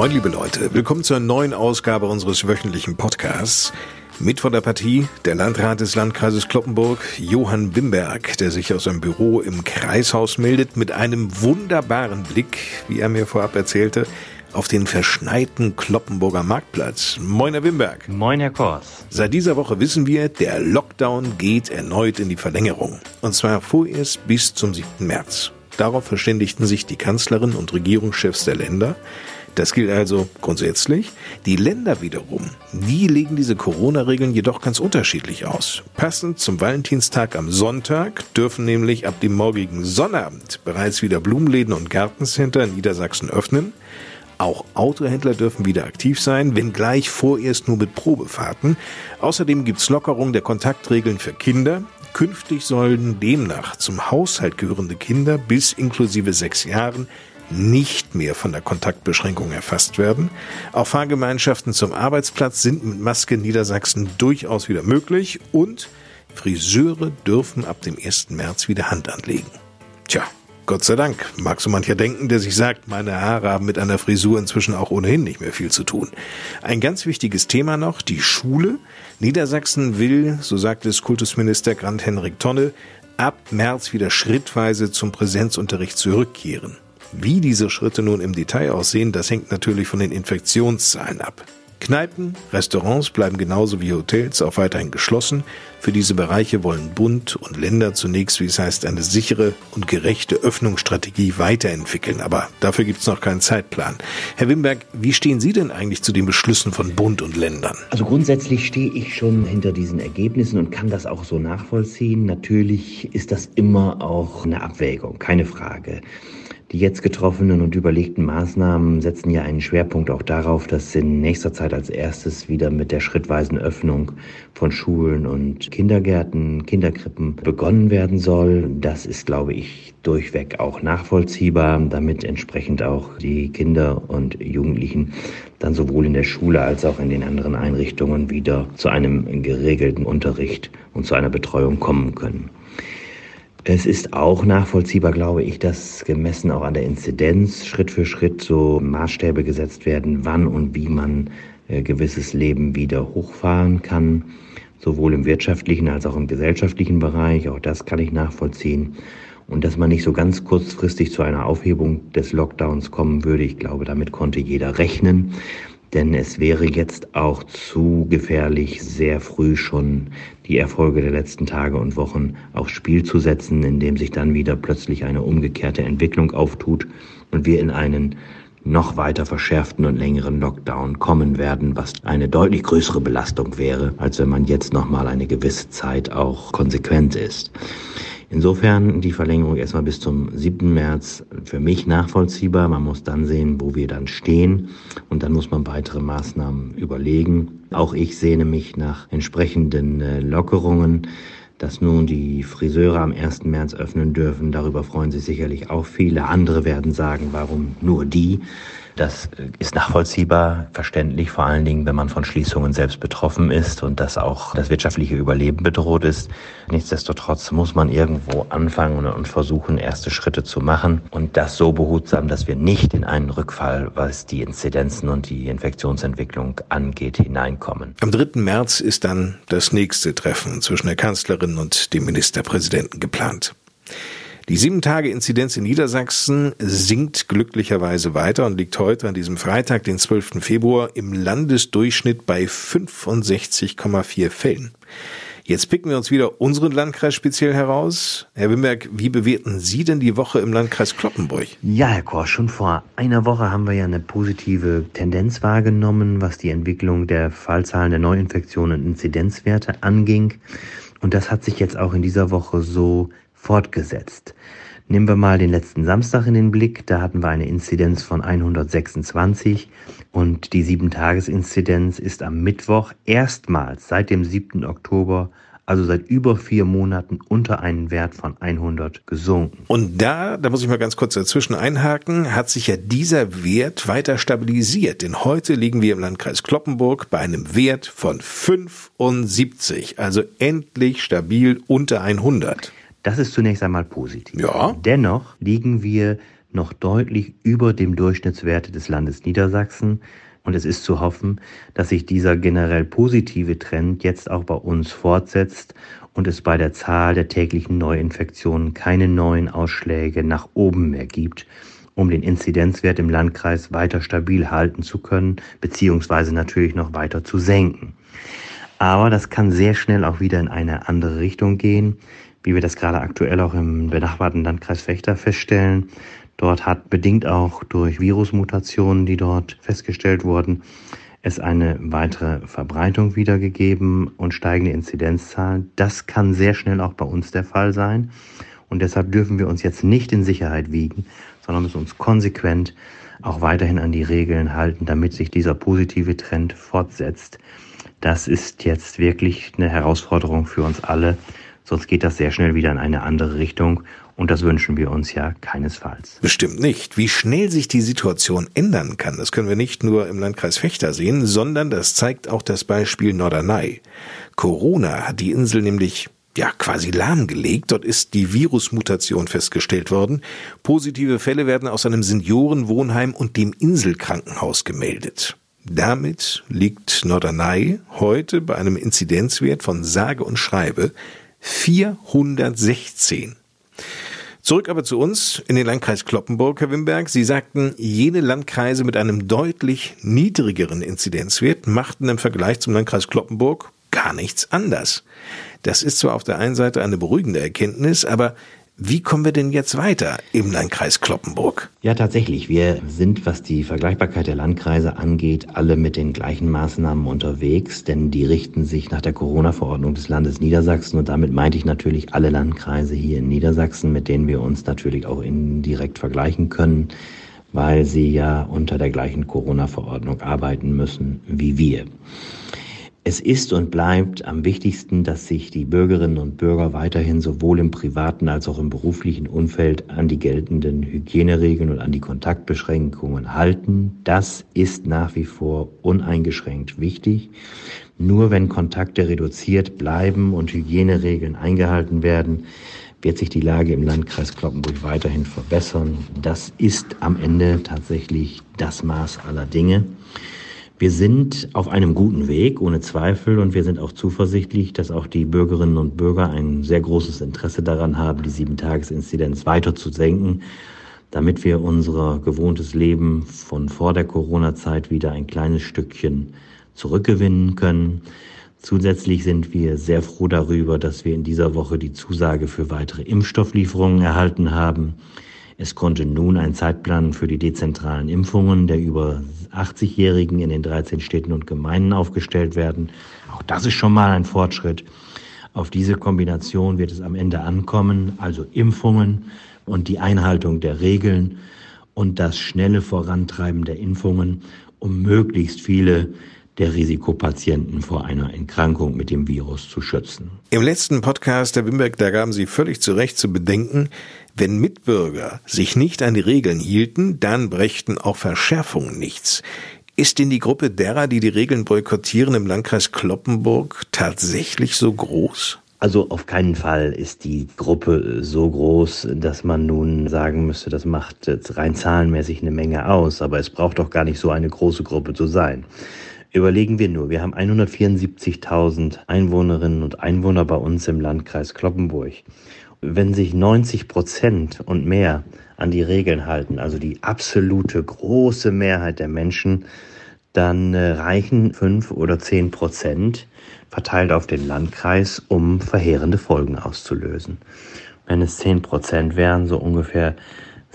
Moin, liebe Leute. Willkommen zur neuen Ausgabe unseres wöchentlichen Podcasts. Mit von der Partie der Landrat des Landkreises Kloppenburg, Johann Wimberg, der sich aus seinem Büro im Kreishaus meldet mit einem wunderbaren Blick, wie er mir vorab erzählte, auf den verschneiten Kloppenburger Marktplatz. Moin, Herr Wimberg. Moin, Herr Kors. Seit dieser Woche wissen wir, der Lockdown geht erneut in die Verlängerung. Und zwar vorerst bis zum 7. März. Darauf verständigten sich die Kanzlerin und Regierungschefs der Länder. Das gilt also grundsätzlich. Die Länder wiederum, die legen diese Corona-Regeln jedoch ganz unterschiedlich aus. Passend zum Valentinstag am Sonntag dürfen nämlich ab dem morgigen Sonnabend bereits wieder Blumenläden und Gartencenter in Niedersachsen öffnen. Auch Autohändler dürfen wieder aktiv sein, wenngleich vorerst nur mit Probefahrten. Außerdem gibt's Lockerung der Kontaktregeln für Kinder. Künftig sollen demnach zum Haushalt gehörende Kinder bis inklusive sechs Jahren nicht mehr von der Kontaktbeschränkung erfasst werden. Auch Fahrgemeinschaften zum Arbeitsplatz sind mit Maske in Niedersachsen durchaus wieder möglich und Friseure dürfen ab dem 1. März wieder Hand anlegen. Tja, Gott sei Dank, mag so mancher denken, der sich sagt, meine Haare haben mit einer Frisur inzwischen auch ohnehin nicht mehr viel zu tun. Ein ganz wichtiges Thema noch, die Schule. Niedersachsen will, so sagt es Kultusminister Grant Henrik Tonne, ab März wieder schrittweise zum Präsenzunterricht zurückkehren. Wie diese Schritte nun im Detail aussehen, das hängt natürlich von den Infektionszahlen ab. Kneipen, Restaurants bleiben genauso wie Hotels auch weiterhin geschlossen. Für diese Bereiche wollen Bund und Länder zunächst, wie es heißt, eine sichere und gerechte Öffnungsstrategie weiterentwickeln. Aber dafür gibt es noch keinen Zeitplan. Herr Wimberg, wie stehen Sie denn eigentlich zu den Beschlüssen von Bund und Ländern? Also grundsätzlich stehe ich schon hinter diesen Ergebnissen und kann das auch so nachvollziehen. Natürlich ist das immer auch eine Abwägung, keine Frage. Die jetzt getroffenen und überlegten Maßnahmen setzen ja einen Schwerpunkt auch darauf, dass in nächster Zeit als erstes wieder mit der schrittweisen Öffnung von Schulen und Kindergärten, Kinderkrippen begonnen werden soll. Das ist, glaube ich, durchweg auch nachvollziehbar, damit entsprechend auch die Kinder und Jugendlichen dann sowohl in der Schule als auch in den anderen Einrichtungen wieder zu einem geregelten Unterricht und zu einer Betreuung kommen können. Es ist auch nachvollziehbar, glaube ich, dass gemessen auch an der Inzidenz Schritt für Schritt so Maßstäbe gesetzt werden, wann und wie man äh, gewisses Leben wieder hochfahren kann, sowohl im wirtschaftlichen als auch im gesellschaftlichen Bereich. Auch das kann ich nachvollziehen. Und dass man nicht so ganz kurzfristig zu einer Aufhebung des Lockdowns kommen würde, ich glaube, damit konnte jeder rechnen. Denn es wäre jetzt auch zu gefährlich, sehr früh schon die Erfolge der letzten Tage und Wochen aufs Spiel zu setzen, indem sich dann wieder plötzlich eine umgekehrte Entwicklung auftut und wir in einen noch weiter verschärften und längeren Lockdown kommen werden, was eine deutlich größere Belastung wäre, als wenn man jetzt noch mal eine gewisse Zeit auch konsequent ist. Insofern die Verlängerung erstmal bis zum 7. März für mich nachvollziehbar. Man muss dann sehen, wo wir dann stehen und dann muss man weitere Maßnahmen überlegen. Auch ich sehne mich nach entsprechenden äh, Lockerungen. Dass nun die Friseure am 1. März öffnen dürfen, darüber freuen sich sicherlich auch viele. Andere werden sagen, warum nur die? Das ist nachvollziehbar, verständlich, vor allen Dingen, wenn man von Schließungen selbst betroffen ist und dass auch das wirtschaftliche Überleben bedroht ist. Nichtsdestotrotz muss man irgendwo anfangen und versuchen, erste Schritte zu machen und das so behutsam, dass wir nicht in einen Rückfall, was die Inzidenzen und die Infektionsentwicklung angeht, hineinkommen. Am 3. März ist dann das nächste Treffen zwischen der Kanzlerin und dem Ministerpräsidenten geplant. Die Sieben-Tage-Inzidenz in Niedersachsen sinkt glücklicherweise weiter und liegt heute an diesem Freitag, den 12. Februar, im Landesdurchschnitt bei 65,4 Fällen. Jetzt picken wir uns wieder unseren Landkreis speziell heraus. Herr Wimberg, wie bewerten Sie denn die Woche im Landkreis Kloppenburg? Ja, Herr Kor, schon vor einer Woche haben wir ja eine positive Tendenz wahrgenommen, was die Entwicklung der Fallzahlen der Neuinfektionen und Inzidenzwerte anging. Und das hat sich jetzt auch in dieser Woche so fortgesetzt. Nehmen wir mal den letzten Samstag in den Blick. Da hatten wir eine Inzidenz von 126 und die 7-Tages-Inzidenz ist am Mittwoch erstmals seit dem 7. Oktober also seit über vier Monaten unter einen Wert von 100 gesunken. Und da, da muss ich mal ganz kurz dazwischen einhaken, hat sich ja dieser Wert weiter stabilisiert. Denn heute liegen wir im Landkreis Kloppenburg bei einem Wert von 75, also endlich stabil unter 100. Das ist zunächst einmal positiv. Ja. Dennoch liegen wir noch deutlich über dem Durchschnittswert des Landes Niedersachsen. Und es ist zu hoffen, dass sich dieser generell positive Trend jetzt auch bei uns fortsetzt und es bei der Zahl der täglichen Neuinfektionen keine neuen Ausschläge nach oben mehr gibt, um den Inzidenzwert im Landkreis weiter stabil halten zu können, beziehungsweise natürlich noch weiter zu senken. Aber das kann sehr schnell auch wieder in eine andere Richtung gehen wie wir das gerade aktuell auch im benachbarten Landkreis Fechter feststellen. Dort hat bedingt auch durch Virusmutationen, die dort festgestellt wurden, es eine weitere Verbreitung wiedergegeben und steigende Inzidenzzahlen. Das kann sehr schnell auch bei uns der Fall sein. Und deshalb dürfen wir uns jetzt nicht in Sicherheit wiegen, sondern müssen uns konsequent auch weiterhin an die Regeln halten, damit sich dieser positive Trend fortsetzt. Das ist jetzt wirklich eine Herausforderung für uns alle Sonst geht das sehr schnell wieder in eine andere Richtung und das wünschen wir uns ja keinesfalls. Bestimmt nicht. Wie schnell sich die Situation ändern kann, das können wir nicht nur im Landkreis Fechter sehen, sondern das zeigt auch das Beispiel Norderney. Corona hat die Insel nämlich ja, quasi lahmgelegt. Dort ist die Virusmutation festgestellt worden. Positive Fälle werden aus einem Seniorenwohnheim und dem Inselkrankenhaus gemeldet. Damit liegt Norderney heute bei einem Inzidenzwert von sage und schreibe 416. Zurück aber zu uns in den Landkreis Kloppenburg, Herr Wimberg. Sie sagten, jene Landkreise mit einem deutlich niedrigeren Inzidenzwert machten im Vergleich zum Landkreis Kloppenburg gar nichts anders. Das ist zwar auf der einen Seite eine beruhigende Erkenntnis, aber wie kommen wir denn jetzt weiter im Landkreis Kloppenburg? Ja, tatsächlich. Wir sind, was die Vergleichbarkeit der Landkreise angeht, alle mit den gleichen Maßnahmen unterwegs, denn die richten sich nach der Corona-Verordnung des Landes Niedersachsen und damit meinte ich natürlich alle Landkreise hier in Niedersachsen, mit denen wir uns natürlich auch indirekt vergleichen können, weil sie ja unter der gleichen Corona-Verordnung arbeiten müssen wie wir. Es ist und bleibt am wichtigsten, dass sich die Bürgerinnen und Bürger weiterhin sowohl im privaten als auch im beruflichen Umfeld an die geltenden Hygieneregeln und an die Kontaktbeschränkungen halten. Das ist nach wie vor uneingeschränkt wichtig. Nur wenn Kontakte reduziert bleiben und Hygieneregeln eingehalten werden, wird sich die Lage im Landkreis Kloppenburg weiterhin verbessern. Das ist am Ende tatsächlich das Maß aller Dinge. Wir sind auf einem guten Weg, ohne Zweifel, und wir sind auch zuversichtlich, dass auch die Bürgerinnen und Bürger ein sehr großes Interesse daran haben, die Sieben-Tages-Inzidenz weiter zu senken, damit wir unser gewohntes Leben von vor der Corona-Zeit wieder ein kleines Stückchen zurückgewinnen können. Zusätzlich sind wir sehr froh darüber, dass wir in dieser Woche die Zusage für weitere Impfstofflieferungen erhalten haben. Es konnte nun ein Zeitplan für die dezentralen Impfungen der über 80-Jährigen in den 13 Städten und Gemeinden aufgestellt werden. Auch das ist schon mal ein Fortschritt. Auf diese Kombination wird es am Ende ankommen, also Impfungen und die Einhaltung der Regeln und das schnelle Vorantreiben der Impfungen, um möglichst viele der Risikopatienten vor einer Erkrankung mit dem Virus zu schützen. Im letzten Podcast, Herr Wimberg, da gaben Sie völlig zu Recht zu bedenken, wenn Mitbürger sich nicht an die Regeln hielten, dann brächten auch Verschärfungen nichts. Ist denn die Gruppe derer, die die Regeln boykottieren im Landkreis Kloppenburg tatsächlich so groß? Also auf keinen Fall ist die Gruppe so groß, dass man nun sagen müsste, das macht jetzt rein zahlenmäßig eine Menge aus, aber es braucht doch gar nicht so eine große Gruppe zu sein. Überlegen wir nur, wir haben 174.000 Einwohnerinnen und Einwohner bei uns im Landkreis Kloppenburg. Wenn sich 90 Prozent und mehr an die Regeln halten, also die absolute große Mehrheit der Menschen, dann äh, reichen fünf oder zehn Prozent verteilt auf den Landkreis, um verheerende Folgen auszulösen. Wenn es zehn Prozent wären, so ungefähr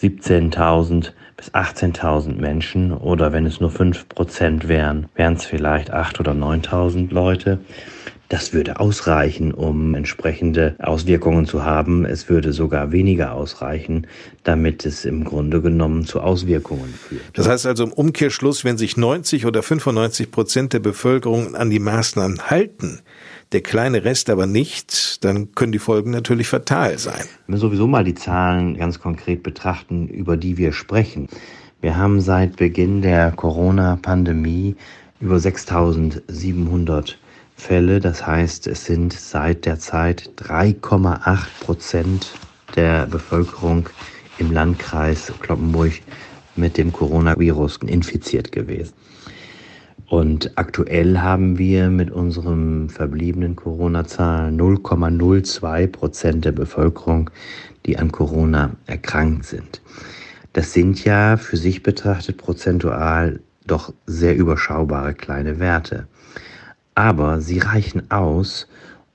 17.000 bis 18.000 Menschen oder wenn es nur 5 Prozent wären, wären es vielleicht 8.000 oder 9.000 Leute. Das würde ausreichen, um entsprechende Auswirkungen zu haben. Es würde sogar weniger ausreichen, damit es im Grunde genommen zu Auswirkungen führt. Das heißt also im Umkehrschluss, wenn sich 90 oder 95 Prozent der Bevölkerung an die Maßnahmen halten, der kleine Rest aber nicht, dann können die Folgen natürlich fatal sein. Wenn wir sowieso mal die Zahlen ganz konkret betrachten, über die wir sprechen. Wir haben seit Beginn der Corona-Pandemie über 6700 Fälle. Das heißt, es sind seit der Zeit 3,8 Prozent der Bevölkerung im Landkreis Kloppenburg mit dem Coronavirus infiziert gewesen. Und aktuell haben wir mit unserem verbliebenen Corona-Zahlen 0,02 Prozent der Bevölkerung, die an Corona erkrankt sind. Das sind ja für sich betrachtet prozentual doch sehr überschaubare kleine Werte. Aber sie reichen aus,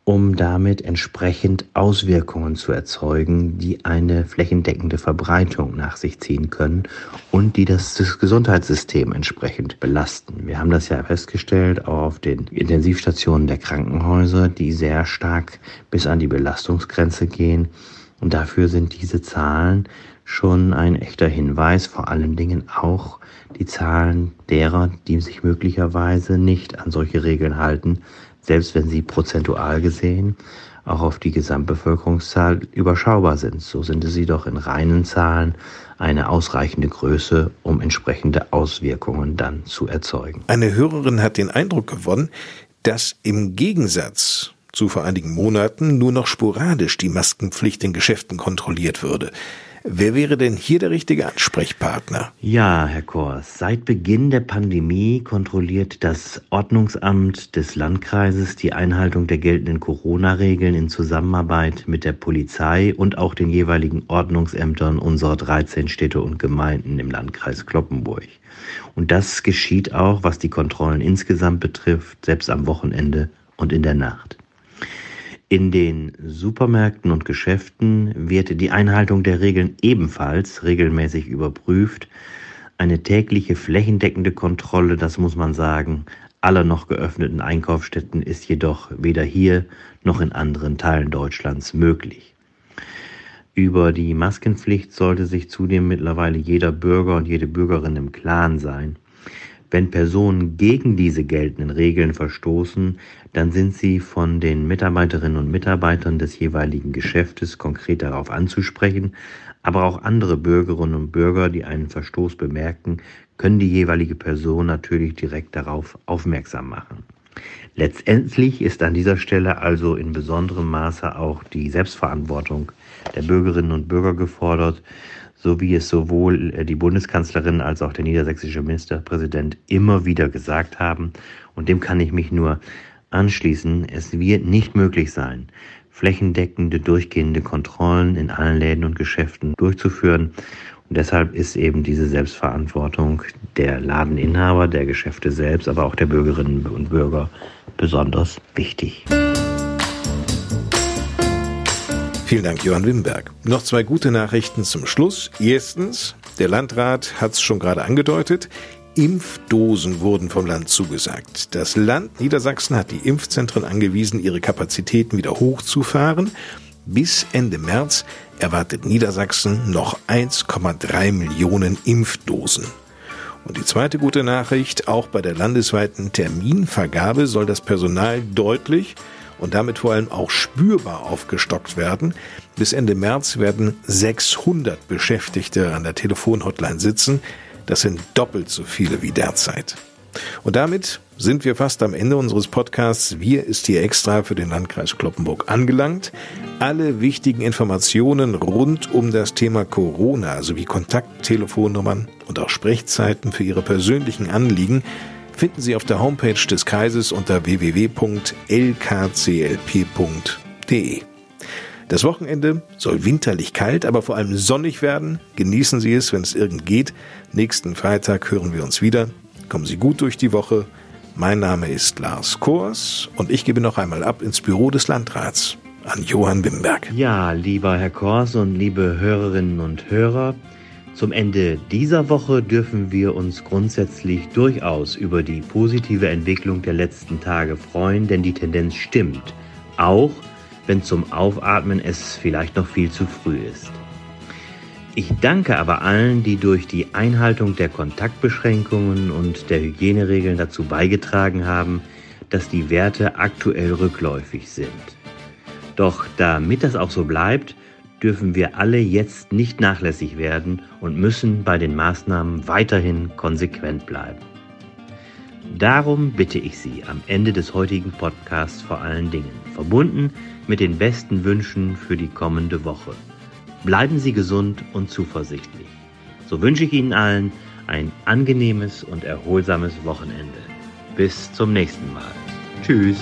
um damit entsprechend Auswirkungen zu erzeugen, die eine flächendeckende Verbreitung nach sich ziehen können und die das, Gesundheitssystem entsprechend belasten. Wir haben das ja festgestellt auf den Intensivstationen der Krankenhäuser, die sehr stark bis an die Belastungsgrenze gehen. Und dafür sind diese Zahlen schon ein echter Hinweis, vor allen Dingen auch die Zahlen derer, die sich möglicherweise nicht an solche Regeln halten, selbst wenn sie prozentual gesehen auch auf die Gesamtbevölkerungszahl überschaubar sind. So sind sie doch in reinen Zahlen eine ausreichende Größe, um entsprechende Auswirkungen dann zu erzeugen. Eine Hörerin hat den Eindruck gewonnen, dass im Gegensatz zu vor einigen Monaten nur noch sporadisch die Maskenpflicht in Geschäften kontrolliert würde. Wer wäre denn hier der richtige Ansprechpartner? Ja, Herr Kors, seit Beginn der Pandemie kontrolliert das Ordnungsamt des Landkreises die Einhaltung der geltenden Corona-Regeln in Zusammenarbeit mit der Polizei und auch den jeweiligen Ordnungsämtern unserer 13 Städte und Gemeinden im Landkreis Kloppenburg. Und das geschieht auch, was die Kontrollen insgesamt betrifft, selbst am Wochenende und in der Nacht. In den Supermärkten und Geschäften wird die Einhaltung der Regeln ebenfalls regelmäßig überprüft. Eine tägliche flächendeckende Kontrolle, das muss man sagen, aller noch geöffneten Einkaufsstätten ist jedoch weder hier noch in anderen Teilen Deutschlands möglich. Über die Maskenpflicht sollte sich zudem mittlerweile jeder Bürger und jede Bürgerin im Klaren sein. Wenn Personen gegen diese geltenden Regeln verstoßen, dann sind sie von den Mitarbeiterinnen und Mitarbeitern des jeweiligen Geschäftes konkret darauf anzusprechen, aber auch andere Bürgerinnen und Bürger, die einen Verstoß bemerken, können die jeweilige Person natürlich direkt darauf aufmerksam machen. Letztendlich ist an dieser Stelle also in besonderem Maße auch die Selbstverantwortung der Bürgerinnen und Bürger gefordert, so wie es sowohl äh, die Bundeskanzlerin als auch der niedersächsische Ministerpräsident immer wieder gesagt haben. Und dem kann ich mich nur anschließen. Es wird nicht möglich sein, flächendeckende, durchgehende Kontrollen in allen Läden und Geschäften durchzuführen. Und deshalb ist eben diese Selbstverantwortung der Ladeninhaber, der Geschäfte selbst, aber auch der Bürgerinnen und Bürger besonders wichtig. Vielen Dank, Johann Wimberg. Noch zwei gute Nachrichten zum Schluss. Erstens, der Landrat hat es schon gerade angedeutet, Impfdosen wurden vom Land zugesagt. Das Land Niedersachsen hat die Impfzentren angewiesen, ihre Kapazitäten wieder hochzufahren. Bis Ende März erwartet Niedersachsen noch 1,3 Millionen Impfdosen. Und die zweite gute Nachricht, auch bei der landesweiten Terminvergabe soll das Personal deutlich und damit vor allem auch spürbar aufgestockt werden. Bis Ende März werden 600 Beschäftigte an der Telefonhotline sitzen. Das sind doppelt so viele wie derzeit. Und damit sind wir fast am Ende unseres Podcasts. Wir ist hier extra für den Landkreis Kloppenburg angelangt. Alle wichtigen Informationen rund um das Thema Corona sowie Kontakttelefonnummern und auch Sprechzeiten für Ihre persönlichen Anliegen finden Sie auf der Homepage des Kreises unter www.lkclp.de. Das Wochenende soll winterlich kalt, aber vor allem sonnig werden. Genießen Sie es, wenn es irgend geht. Nächsten Freitag hören wir uns wieder. Kommen Sie gut durch die Woche. Mein Name ist Lars Kors und ich gebe noch einmal ab ins Büro des Landrats an Johann Wimberg. Ja, lieber Herr Kors und liebe Hörerinnen und Hörer, Zum Ende dieser Woche dürfen wir uns grundsätzlich durchaus über die positive Entwicklung der letzten Tage freuen, denn die Tendenz stimmt, auch wenn zum Aufatmen es vielleicht noch viel zu früh ist. Ich danke aber allen, die durch die Einhaltung der Kontaktbeschränkungen und der Hygieneregeln dazu beigetragen haben, dass die Werte aktuell rückläufig sind. Doch damit das auch so bleibt, dürfen wir alle jetzt nicht nachlässig werden und müssen bei den Maßnahmen weiterhin konsequent bleiben. Darum bitte ich Sie am Ende des heutigen Podcasts vor allen Dingen, verbunden mit den besten Wünschen für die kommende Woche. Bleiben Sie gesund und zuversichtlich. So wünsche ich Ihnen allen ein angenehmes und erholsames Wochenende. Bis zum nächsten Mal. Tschüss.